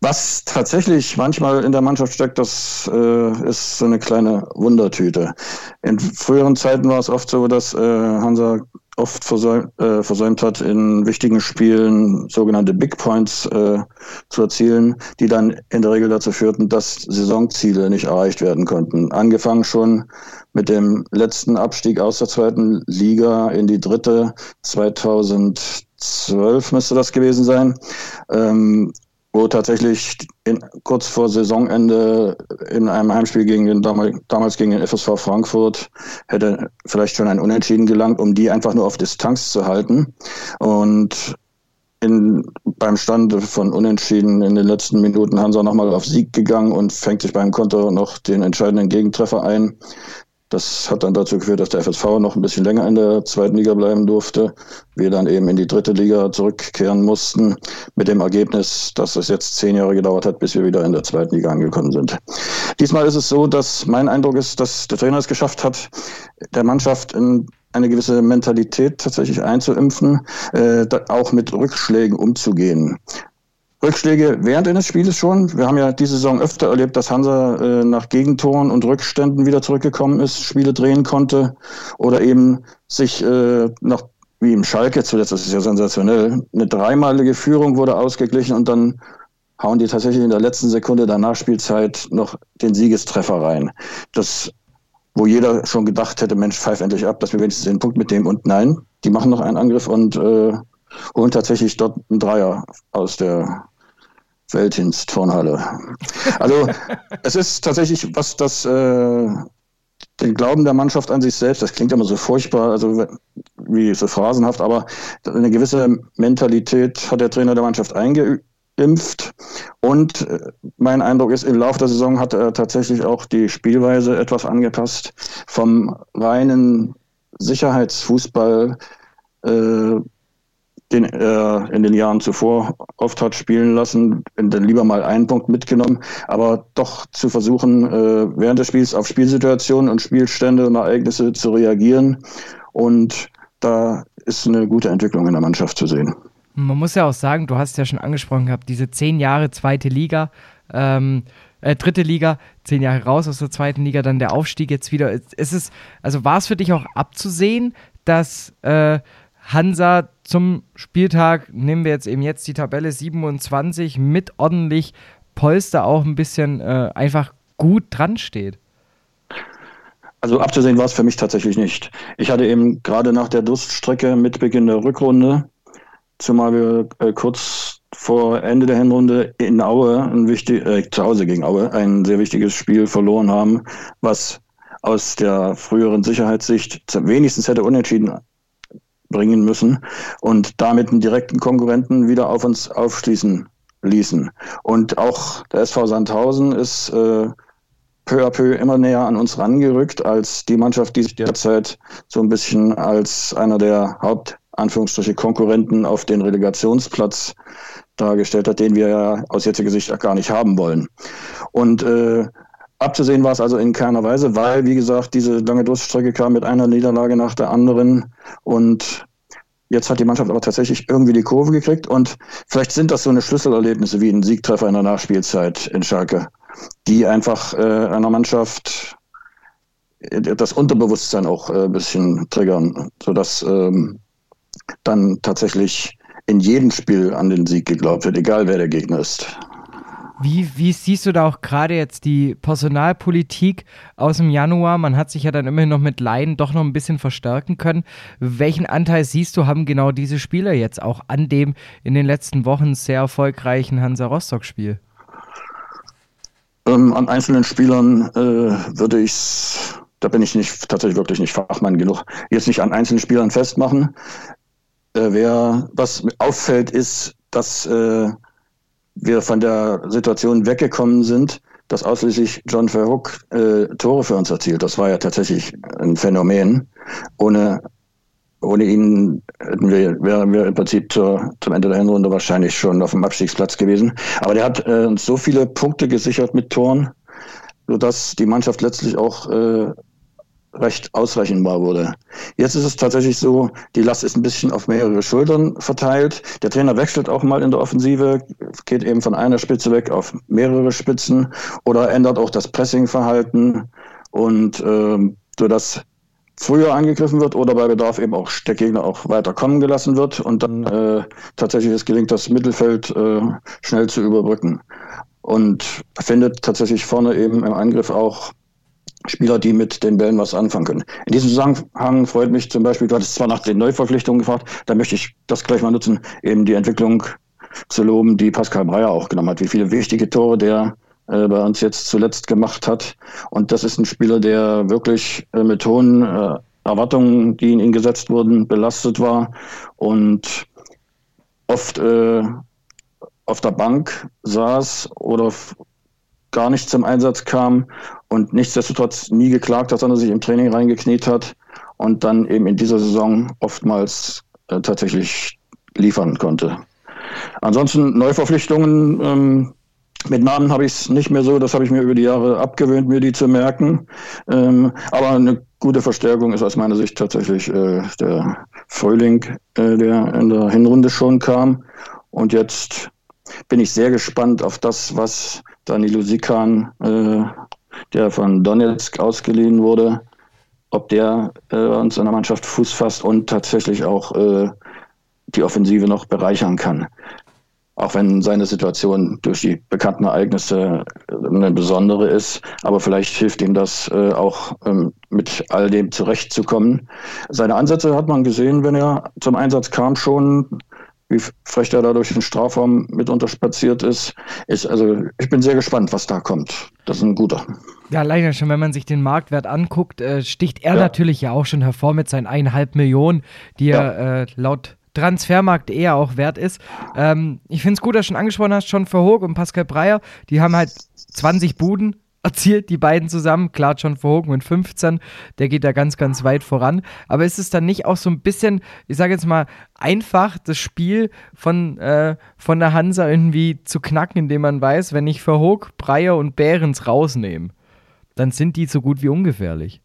Was tatsächlich manchmal in der Mannschaft steckt, das äh, ist so eine kleine Wundertüte. In früheren Zeiten war es oft so, dass äh, Hansa oft versäum, äh, versäumt hat, in wichtigen Spielen sogenannte Big Points äh, zu erzielen, die dann in der Regel dazu führten, dass Saisonziele nicht erreicht werden konnten. Angefangen schon mit dem letzten Abstieg aus der zweiten Liga in die dritte 2012 müsste das gewesen sein. Ähm, wo tatsächlich in, kurz vor Saisonende in einem Heimspiel gegen den damals gegen den FSV Frankfurt hätte vielleicht schon ein Unentschieden gelangt, um die einfach nur auf Distanz zu halten. Und in, beim Stand von Unentschieden in den letzten Minuten Hansa nochmal auf Sieg gegangen und fängt sich beim Konter noch den entscheidenden Gegentreffer ein. Das hat dann dazu geführt, dass der FSV noch ein bisschen länger in der zweiten Liga bleiben durfte. Wir dann eben in die dritte Liga zurückkehren mussten, mit dem Ergebnis, dass es jetzt zehn Jahre gedauert hat, bis wir wieder in der zweiten Liga angekommen sind. Diesmal ist es so, dass mein Eindruck ist, dass der Trainer es geschafft hat, der Mannschaft in eine gewisse Mentalität tatsächlich einzuimpfen, äh, auch mit Rückschlägen umzugehen. Rückschläge während eines Spieles schon. Wir haben ja diese Saison öfter erlebt, dass Hansa äh, nach Gegentoren und Rückständen wieder zurückgekommen ist, Spiele drehen konnte oder eben sich äh, nach, wie im Schalke zuletzt, das ist ja sensationell, eine dreimalige Führung wurde ausgeglichen und dann hauen die tatsächlich in der letzten Sekunde der Nachspielzeit noch den Siegestreffer rein. Das, wo jeder schon gedacht hätte, Mensch, pfeif endlich ab, dass wir wenigstens den Punkt mitnehmen. Und nein, die machen noch einen Angriff und äh, holen tatsächlich dort einen Dreier aus der Weltdienst-Turnhalle. Also (laughs) es ist tatsächlich, was das äh, den Glauben der Mannschaft an sich selbst, das klingt immer so furchtbar, also wie so phrasenhaft, aber eine gewisse Mentalität hat der Trainer der Mannschaft eingeimpft. Und äh, mein Eindruck ist, im Laufe der Saison hat er tatsächlich auch die Spielweise etwas angepasst. Vom reinen Sicherheitsfußball äh, den er in den Jahren zuvor oft hat spielen lassen, dann lieber mal einen Punkt mitgenommen, aber doch zu versuchen, äh, während des Spiels auf Spielsituationen und Spielstände und Ereignisse zu reagieren. Und da ist eine gute Entwicklung in der Mannschaft zu sehen. Man muss ja auch sagen, du hast ja schon angesprochen gehabt, diese zehn Jahre zweite Liga, ähm, äh, dritte Liga, zehn Jahre raus aus der zweiten Liga, dann der Aufstieg jetzt wieder. Ist es, also war es für dich auch abzusehen, dass äh, Hansa zum Spieltag, nehmen wir jetzt eben jetzt die Tabelle 27, mit ordentlich Polster auch ein bisschen äh, einfach gut dran steht. Also abzusehen war es für mich tatsächlich nicht. Ich hatte eben gerade nach der Durststrecke mit Beginn der Rückrunde, zumal wir äh, kurz vor Ende der Hinrunde in Aue, ein wichtig, äh, zu Hause gegen Aue, ein sehr wichtiges Spiel verloren haben, was aus der früheren Sicherheitssicht wenigstens hätte unentschieden bringen müssen und damit einen direkten Konkurrenten wieder auf uns aufschließen ließen. Und auch der SV Sandhausen ist äh, peu à peu immer näher an uns rangerückt als die Mannschaft, die sich derzeit so ein bisschen als einer der Hauptanführungsstriche Konkurrenten auf den Relegationsplatz dargestellt hat, den wir ja aus jetziger Sicht gar nicht haben wollen. Und äh, abzusehen war es also in keiner Weise, weil, wie gesagt, diese lange Durststrecke kam mit einer Niederlage nach der anderen und Jetzt hat die Mannschaft aber tatsächlich irgendwie die Kurve gekriegt und vielleicht sind das so eine Schlüsselerlebnisse wie ein Siegtreffer in der Nachspielzeit in Schalke, die einfach äh, einer Mannschaft äh, das Unterbewusstsein auch äh, ein bisschen triggern, sodass ähm, dann tatsächlich in jedem Spiel an den Sieg geglaubt wird, egal wer der Gegner ist. Wie, wie siehst du da auch gerade jetzt die Personalpolitik aus dem Januar? Man hat sich ja dann immerhin noch mit Laien doch noch ein bisschen verstärken können. Welchen Anteil siehst du, haben genau diese Spieler jetzt auch an dem in den letzten Wochen sehr erfolgreichen Hansa Rostock-Spiel? Ähm, an einzelnen Spielern äh, würde ich da bin ich nicht tatsächlich wirklich nicht Fachmann genug, jetzt nicht an einzelnen Spielern festmachen. Äh, wer was auffällt, ist, dass äh, wir von der Situation weggekommen sind, dass ausschließlich John Verhook äh, Tore für uns erzielt. Das war ja tatsächlich ein Phänomen. Ohne, ohne ihn hätten wir, wären wir im Prinzip zur, zum Ende der Hinrunde wahrscheinlich schon auf dem Abstiegsplatz gewesen. Aber der hat äh, uns so viele Punkte gesichert mit Toren, sodass die Mannschaft letztlich auch äh, recht ausrechenbar wurde. Jetzt ist es tatsächlich so, die Last ist ein bisschen auf mehrere Schultern verteilt. Der Trainer wechselt auch mal in der Offensive, geht eben von einer Spitze weg auf mehrere Spitzen oder ändert auch das Pressingverhalten und ähm, so dass früher angegriffen wird oder bei Bedarf eben auch der Gegner auch weiter kommen gelassen wird und dann äh, tatsächlich es gelingt, das Mittelfeld äh, schnell zu überbrücken. Und findet tatsächlich vorne eben im Angriff auch Spieler, die mit den Bällen was anfangen können. In diesem Zusammenhang freut mich zum Beispiel, du hattest zwar nach den Neuverpflichtungen gefragt, da möchte ich das gleich mal nutzen, eben die Entwicklung zu loben, die Pascal Breyer auch genommen hat. Wie viele wichtige Tore der äh, bei uns jetzt zuletzt gemacht hat. Und das ist ein Spieler, der wirklich äh, mit hohen äh, Erwartungen, die in ihn gesetzt wurden, belastet war und oft äh, auf der Bank saß oder gar nicht zum Einsatz kam und nichtsdestotrotz nie geklagt hat, sondern sich im Training reingekniet hat und dann eben in dieser Saison oftmals äh, tatsächlich liefern konnte. Ansonsten Neuverpflichtungen ähm, mit Namen habe ich es nicht mehr so, das habe ich mir über die Jahre abgewöhnt, mir die zu merken. Ähm, aber eine gute Verstärkung ist aus meiner Sicht tatsächlich äh, der Frühling, äh, der in der Hinrunde schon kam. Und jetzt bin ich sehr gespannt auf das, was Danilo Sikan, äh, der von Donetsk ausgeliehen wurde, ob der äh, uns in der Mannschaft Fuß fasst und tatsächlich auch äh, die Offensive noch bereichern kann. Auch wenn seine Situation durch die bekannten Ereignisse äh, eine besondere ist, aber vielleicht hilft ihm das äh, auch ähm, mit all dem zurechtzukommen. Seine Ansätze hat man gesehen, wenn er zum Einsatz kam, schon wie frech er da durch den Strafraum mitunter spaziert ist. ist. Also ich bin sehr gespannt, was da kommt. Das ist ein guter. Ja, leider schon, wenn man sich den Marktwert anguckt, äh, sticht er ja. natürlich ja auch schon hervor mit seinen eineinhalb Millionen, die ja. er äh, laut Transfermarkt eher auch wert ist. Ähm, ich finde es gut, dass du schon angesprochen hast, schon Verhoog und Pascal Breyer, die haben halt 20 Buden erzielt, die beiden zusammen. Klar, John Verhogen mit 15, der geht da ganz, ganz weit voran. Aber ist es dann nicht auch so ein bisschen, ich sage jetzt mal, einfach das Spiel von, äh, von der Hansa irgendwie zu knacken, indem man weiß, wenn ich Verhoog, Breyer und Behrens rausnehme, dann sind die so gut wie ungefährlich.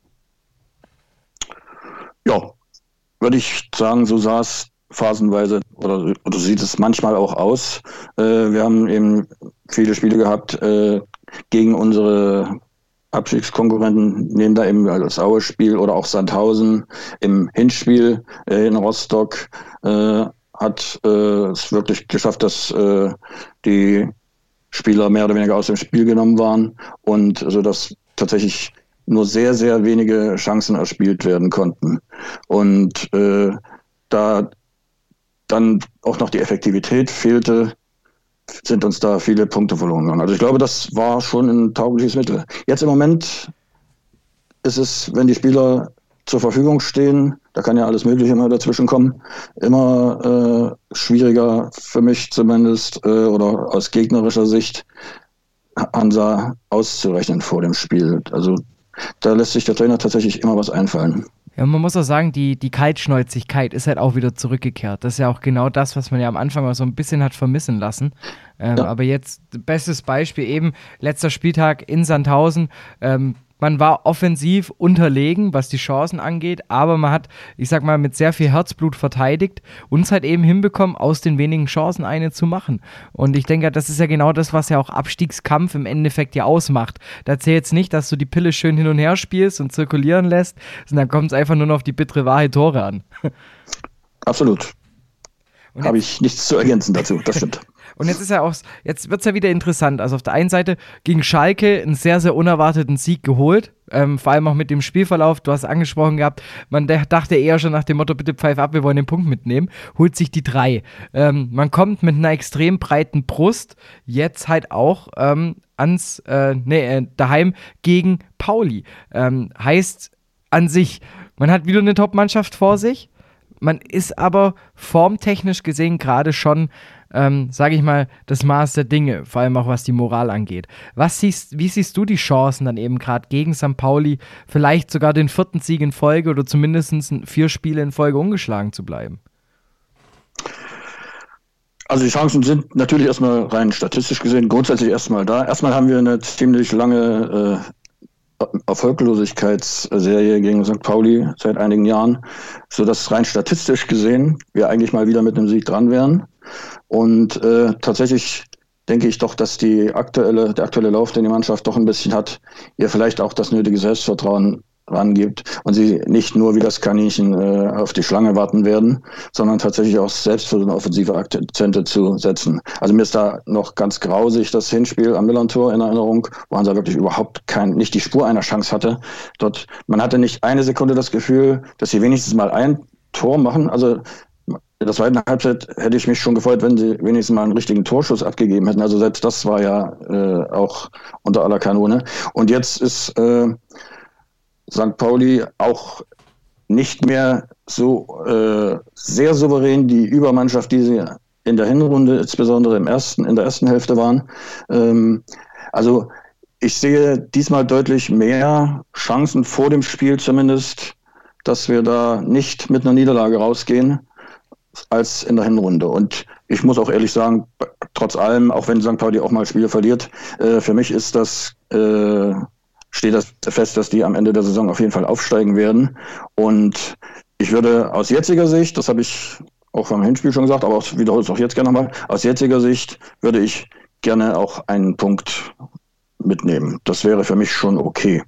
Ja, würde ich sagen, so sah es phasenweise oder, oder sieht es manchmal auch aus. Äh, wir haben eben viele Spiele gehabt, äh, gegen unsere Abstiegskonkurrenten, nehmen da eben das Aue-Spiel oder auch Sandhausen im Hinspiel äh, in Rostock, äh, hat äh, es wirklich geschafft, dass äh, die Spieler mehr oder weniger aus dem Spiel genommen waren und so dass tatsächlich nur sehr, sehr wenige Chancen erspielt werden konnten. Und äh, da dann auch noch die Effektivität fehlte, sind uns da viele Punkte verloren gegangen. Also ich glaube, das war schon ein taugliches Mittel. Jetzt im Moment ist es, wenn die Spieler zur Verfügung stehen, da kann ja alles Mögliche immer dazwischen kommen, immer äh, schwieriger für mich zumindest äh, oder aus gegnerischer Sicht Hansa auszurechnen vor dem Spiel. Also da lässt sich der Trainer tatsächlich immer was einfallen. Ja, man muss auch sagen, die, die Kaltschnäuzigkeit ist halt auch wieder zurückgekehrt. Das ist ja auch genau das, was man ja am Anfang mal so ein bisschen hat vermissen lassen. Ähm, ja. Aber jetzt, bestes Beispiel eben, letzter Spieltag in Sandhausen. Ähm, man war offensiv unterlegen, was die Chancen angeht, aber man hat, ich sag mal, mit sehr viel Herzblut verteidigt und es halt eben hinbekommen, aus den wenigen Chancen eine zu machen. Und ich denke, das ist ja genau das, was ja auch Abstiegskampf im Endeffekt ja ausmacht. Da zählt jetzt nicht, dass du die Pille schön hin und her spielst und zirkulieren lässt, sondern kommt es einfach nur noch auf die bittere Wahrheit Tore an. Absolut. Habe ich nichts zu ergänzen dazu, das stimmt. (laughs) Und jetzt ist ja auch, jetzt wird es ja wieder interessant. Also auf der einen Seite gegen Schalke einen sehr, sehr unerwarteten Sieg geholt. Ähm, vor allem auch mit dem Spielverlauf. Du hast angesprochen gehabt, man dachte eher schon nach dem Motto, bitte pfeif ab, wir wollen den Punkt mitnehmen. Holt sich die drei. Ähm, man kommt mit einer extrem breiten Brust jetzt halt auch ähm, ans, äh, nee, äh, daheim gegen Pauli. Ähm, heißt an sich, man hat wieder eine Top-Mannschaft vor sich. Man ist aber formtechnisch gesehen gerade schon ähm, sage ich mal, das Maß der Dinge, vor allem auch was die Moral angeht. Was siehst, wie siehst du die Chancen dann eben gerade gegen St. Pauli, vielleicht sogar den vierten Sieg in Folge oder zumindest vier Spiele in Folge ungeschlagen zu bleiben? Also die Chancen sind natürlich erstmal rein statistisch gesehen grundsätzlich erstmal da. Erstmal haben wir eine ziemlich lange äh, Erfolglosigkeitsserie gegen St. Pauli seit einigen Jahren, sodass rein statistisch gesehen wir eigentlich mal wieder mit einem Sieg dran wären. Und äh, tatsächlich denke ich doch, dass die aktuelle, der aktuelle Lauf, den die Mannschaft doch ein bisschen hat, ihr vielleicht auch das nötige Selbstvertrauen rangibt und sie nicht nur wie das Kaninchen äh, auf die Schlange warten werden, sondern tatsächlich auch selbst für eine offensive Akzente zu setzen. Also mir ist da noch ganz grausig das Hinspiel am Millantor in Erinnerung, wo Hansa wirklich überhaupt kein, nicht die Spur einer Chance hatte. Dort, man hatte nicht eine Sekunde das Gefühl, dass sie wenigstens mal ein Tor machen. Also in der zweiten Halbzeit hätte ich mich schon gefreut, wenn sie wenigstens mal einen richtigen Torschuss abgegeben hätten. Also selbst das war ja äh, auch unter aller Kanone. Und jetzt ist äh, St. Pauli auch nicht mehr so äh, sehr souverän die Übermannschaft, die sie in der Hinrunde, insbesondere im ersten, in der ersten Hälfte waren. Ähm, also ich sehe diesmal deutlich mehr Chancen vor dem Spiel zumindest, dass wir da nicht mit einer Niederlage rausgehen als in der Hinrunde. Und ich muss auch ehrlich sagen, trotz allem, auch wenn St. Pauli auch mal Spiele verliert, äh, für mich ist das, äh, steht das fest, dass die am Ende der Saison auf jeden Fall aufsteigen werden. Und ich würde aus jetziger Sicht, das habe ich auch beim Hinspiel schon gesagt, aber ich wiederhole es auch jetzt gerne nochmal, aus jetziger Sicht würde ich gerne auch einen Punkt mitnehmen. Das wäre für mich schon okay.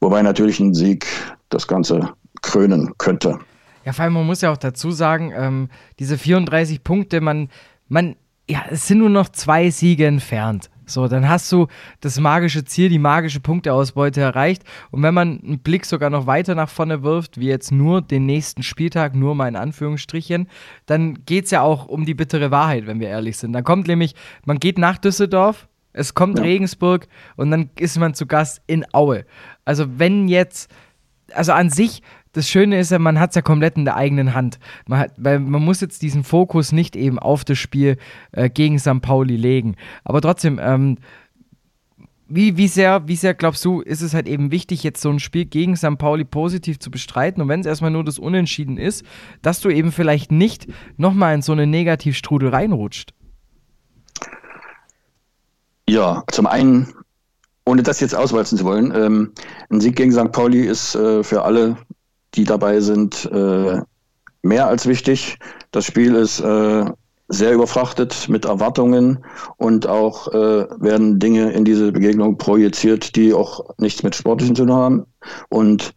Wobei natürlich ein Sieg das Ganze krönen könnte. Ja, vor allem, man muss ja auch dazu sagen, ähm, diese 34 Punkte, man, man, ja, es sind nur noch zwei Siege entfernt. So, dann hast du das magische Ziel, die magische Punkteausbeute erreicht. Und wenn man einen Blick sogar noch weiter nach vorne wirft, wie jetzt nur den nächsten Spieltag, nur mal in Anführungsstrichen, dann geht es ja auch um die bittere Wahrheit, wenn wir ehrlich sind. Dann kommt nämlich, man geht nach Düsseldorf, es kommt ja. Regensburg und dann ist man zu Gast in Aue. Also wenn jetzt, also an sich das Schöne ist ja, man hat es ja komplett in der eigenen Hand. Man, hat, man muss jetzt diesen Fokus nicht eben auf das Spiel äh, gegen St. Pauli legen. Aber trotzdem, ähm, wie, wie, sehr, wie sehr glaubst du, ist es halt eben wichtig, jetzt so ein Spiel gegen St. Pauli positiv zu bestreiten und wenn es erstmal nur das Unentschieden ist, dass du eben vielleicht nicht nochmal in so eine Negativstrudel reinrutscht? Ja, zum einen, ohne das jetzt auswalzen zu wollen, ähm, ein Sieg gegen St. Pauli ist äh, für alle die dabei sind, äh, mehr als wichtig. Das Spiel ist äh, sehr überfrachtet mit Erwartungen und auch äh, werden Dinge in diese Begegnung projiziert, die auch nichts mit Sportlichen zu tun haben. Und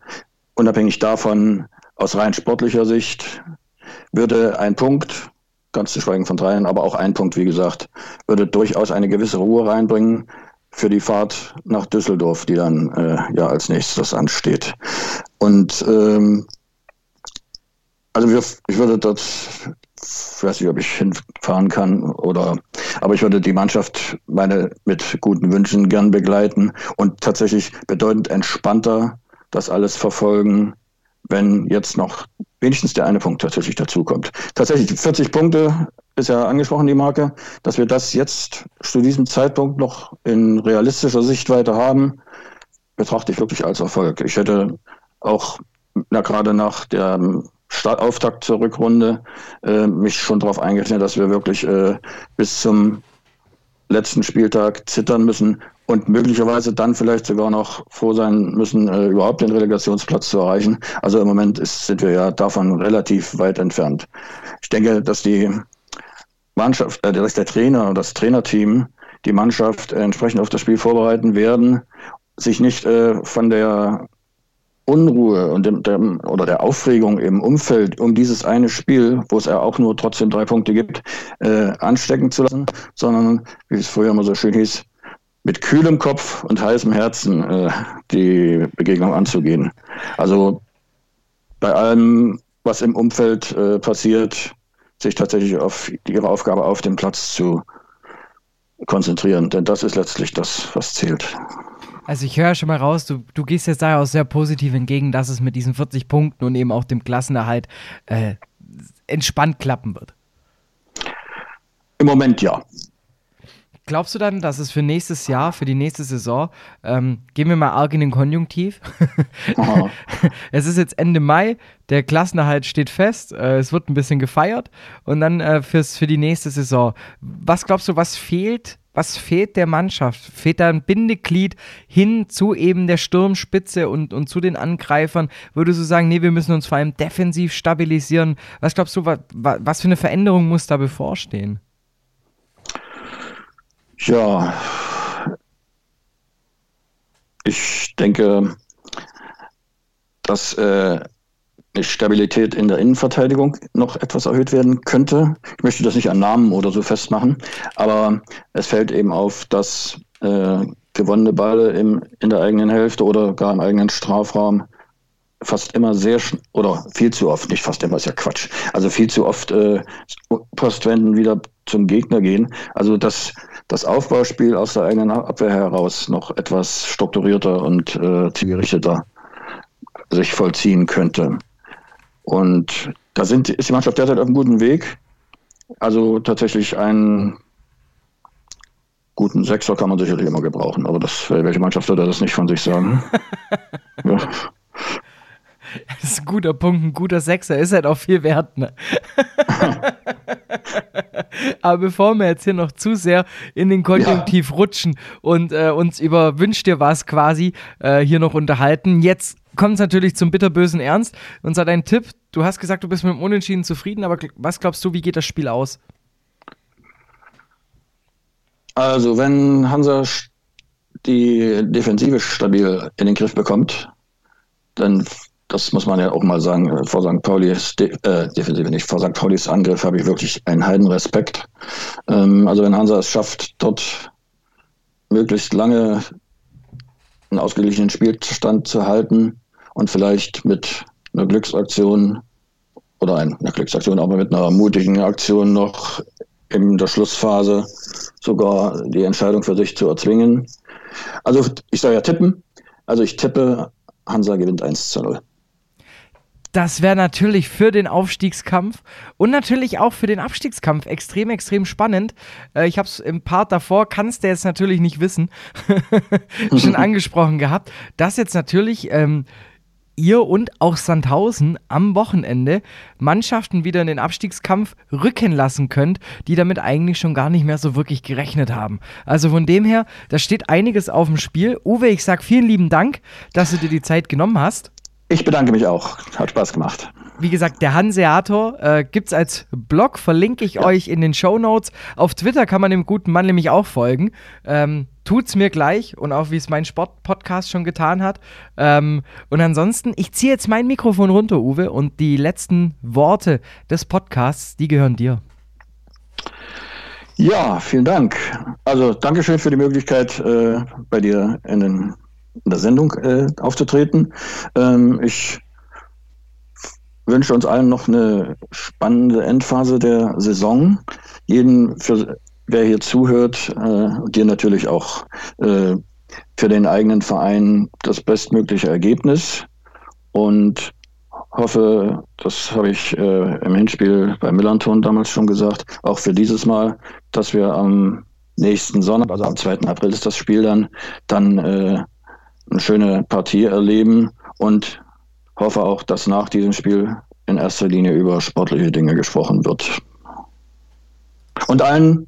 unabhängig davon, aus rein sportlicher Sicht, würde ein Punkt, ganz zu schweigen von dreien, aber auch ein Punkt, wie gesagt, würde durchaus eine gewisse Ruhe reinbringen für die Fahrt nach Düsseldorf, die dann äh, ja als nächstes ansteht. Und ähm, also wir, ich würde dort, ich weiß nicht, ob ich hinfahren kann oder, aber ich würde die Mannschaft meine mit guten Wünschen gern begleiten und tatsächlich bedeutend entspannter das alles verfolgen, wenn jetzt noch wenigstens der eine Punkt tatsächlich dazukommt. Tatsächlich 40 Punkte ist ja angesprochen, die Marke, dass wir das jetzt zu diesem Zeitpunkt noch in realistischer Sichtweite haben, betrachte ich wirklich als Erfolg. Ich hätte auch na, gerade nach der Start Auftakt zur Rückrunde äh, mich schon darauf eingestellt, dass wir wirklich äh, bis zum letzten Spieltag zittern müssen und möglicherweise dann vielleicht sogar noch froh sein müssen, äh, überhaupt den Relegationsplatz zu erreichen. Also im Moment ist, sind wir ja davon relativ weit entfernt. Ich denke, dass die Mannschaft, äh, dass der Trainer und das Trainerteam die Mannschaft entsprechend auf das Spiel vorbereiten werden, sich nicht äh, von der Unruhe und dem, dem, oder der Aufregung im Umfeld um dieses eine Spiel, wo es ja auch nur trotzdem drei Punkte gibt, äh, anstecken zu lassen, sondern, wie es früher immer so schön hieß, mit kühlem Kopf und heißem Herzen äh, die Begegnung anzugehen. Also bei allem, was im Umfeld äh, passiert, sich tatsächlich auf ihre Aufgabe auf dem Platz zu konzentrieren. Denn das ist letztlich das, was zählt. Also ich höre schon mal raus, du, du gehst jetzt da auch sehr positiv entgegen, dass es mit diesen 40 Punkten und eben auch dem Klassenerhalt äh, entspannt klappen wird. Im Moment ja. Glaubst du dann, dass es für nächstes Jahr, für die nächste Saison, ähm, gehen wir mal arg in den Konjunktiv. (laughs) es ist jetzt Ende Mai, der Klassenerhalt steht fest, äh, es wird ein bisschen gefeiert und dann äh, fürs, für die nächste Saison. Was glaubst du, was fehlt was fehlt der Mannschaft? Fehlt da ein Bindeglied hin zu eben der Sturmspitze und, und zu den Angreifern? Würdest du sagen, nee, wir müssen uns vor allem defensiv stabilisieren? Was glaubst du, was, was für eine Veränderung muss da bevorstehen? Ja, ich denke, dass äh, Stabilität in der Innenverteidigung noch etwas erhöht werden könnte. Ich möchte das nicht an Namen oder so festmachen, aber es fällt eben auf, dass äh, gewonnene Bälle im, in der eigenen Hälfte oder gar im eigenen Strafraum fast immer sehr oder viel zu oft, nicht fast immer, ist ja Quatsch, also viel zu oft äh, Postwenden wieder zum Gegner gehen. Also dass das Aufbauspiel aus der eigenen Abwehr heraus noch etwas strukturierter und äh, zielgerichteter sich vollziehen könnte. Und da sind, ist die Mannschaft derzeit auf einem guten Weg. Also tatsächlich einen guten Sechser kann man sicherlich immer gebrauchen, aber das, welche Mannschaft würde das nicht von sich sagen? (laughs) ja. Das ist ein guter Punkt, ein guter Sechser ist halt auch viel wert, ne? (laughs) Aber bevor wir jetzt hier noch zu sehr in den Konjunktiv ja. rutschen und äh, uns über Wünsch dir was quasi äh, hier noch unterhalten, jetzt kommt es natürlich zum bitterbösen Ernst. Und zwar dein Tipp, du hast gesagt, du bist mit dem Unentschieden zufrieden, aber was glaubst du, wie geht das Spiel aus? Also, wenn Hansa die Defensive stabil in den Griff bekommt, dann, das muss man ja auch mal sagen, vor St. Paulis äh, Defensive nicht, vor St. Paulis Angriff habe ich wirklich einen Heidenrespekt. Ähm, also, wenn Hansa es schafft, dort möglichst lange einen ausgeglichenen Spielstand zu halten, und vielleicht mit einer Glücksaktion oder einer Glücksaktion, aber mit einer mutigen Aktion noch in der Schlussphase sogar die Entscheidung für sich zu erzwingen. Also ich soll ja tippen. Also ich tippe, Hansa gewinnt 1 zu 0. Das wäre natürlich für den Aufstiegskampf und natürlich auch für den Abstiegskampf extrem, extrem spannend. Äh, ich habe es im Part davor, kannst du jetzt natürlich nicht wissen, (laughs) schon (laughs) angesprochen gehabt, dass jetzt natürlich ähm, ihr und auch Sandhausen am Wochenende Mannschaften wieder in den Abstiegskampf rücken lassen könnt, die damit eigentlich schon gar nicht mehr so wirklich gerechnet haben. Also von dem her, da steht einiges auf dem Spiel. Uwe, ich sag vielen lieben Dank, dass du dir die Zeit genommen hast. Ich bedanke mich auch. Hat Spaß gemacht. Wie gesagt, der Hanseator äh, gibt es als Blog, verlinke ich ja. euch in den Show Notes. Auf Twitter kann man dem guten Mann nämlich auch folgen. Ähm, tut's mir gleich und auch wie es mein Sportpodcast schon getan hat. Ähm, und ansonsten, ich ziehe jetzt mein Mikrofon runter, Uwe, und die letzten Worte des Podcasts, die gehören dir. Ja, vielen Dank. Also Dankeschön für die Möglichkeit, äh, bei dir in, den, in der Sendung äh, aufzutreten. Ähm, ich wünsche uns allen noch eine spannende Endphase der Saison. Jeden für wer hier zuhört, äh, dir natürlich auch, äh, für den eigenen Verein das bestmögliche Ergebnis und hoffe, das habe ich äh, im Hinspiel bei Millanton damals schon gesagt, auch für dieses Mal, dass wir am nächsten Sonntag, also am 2. April ist das Spiel dann, dann äh, eine schöne Partie erleben und hoffe auch, dass nach diesem Spiel in erster Linie über sportliche Dinge gesprochen wird. Und allen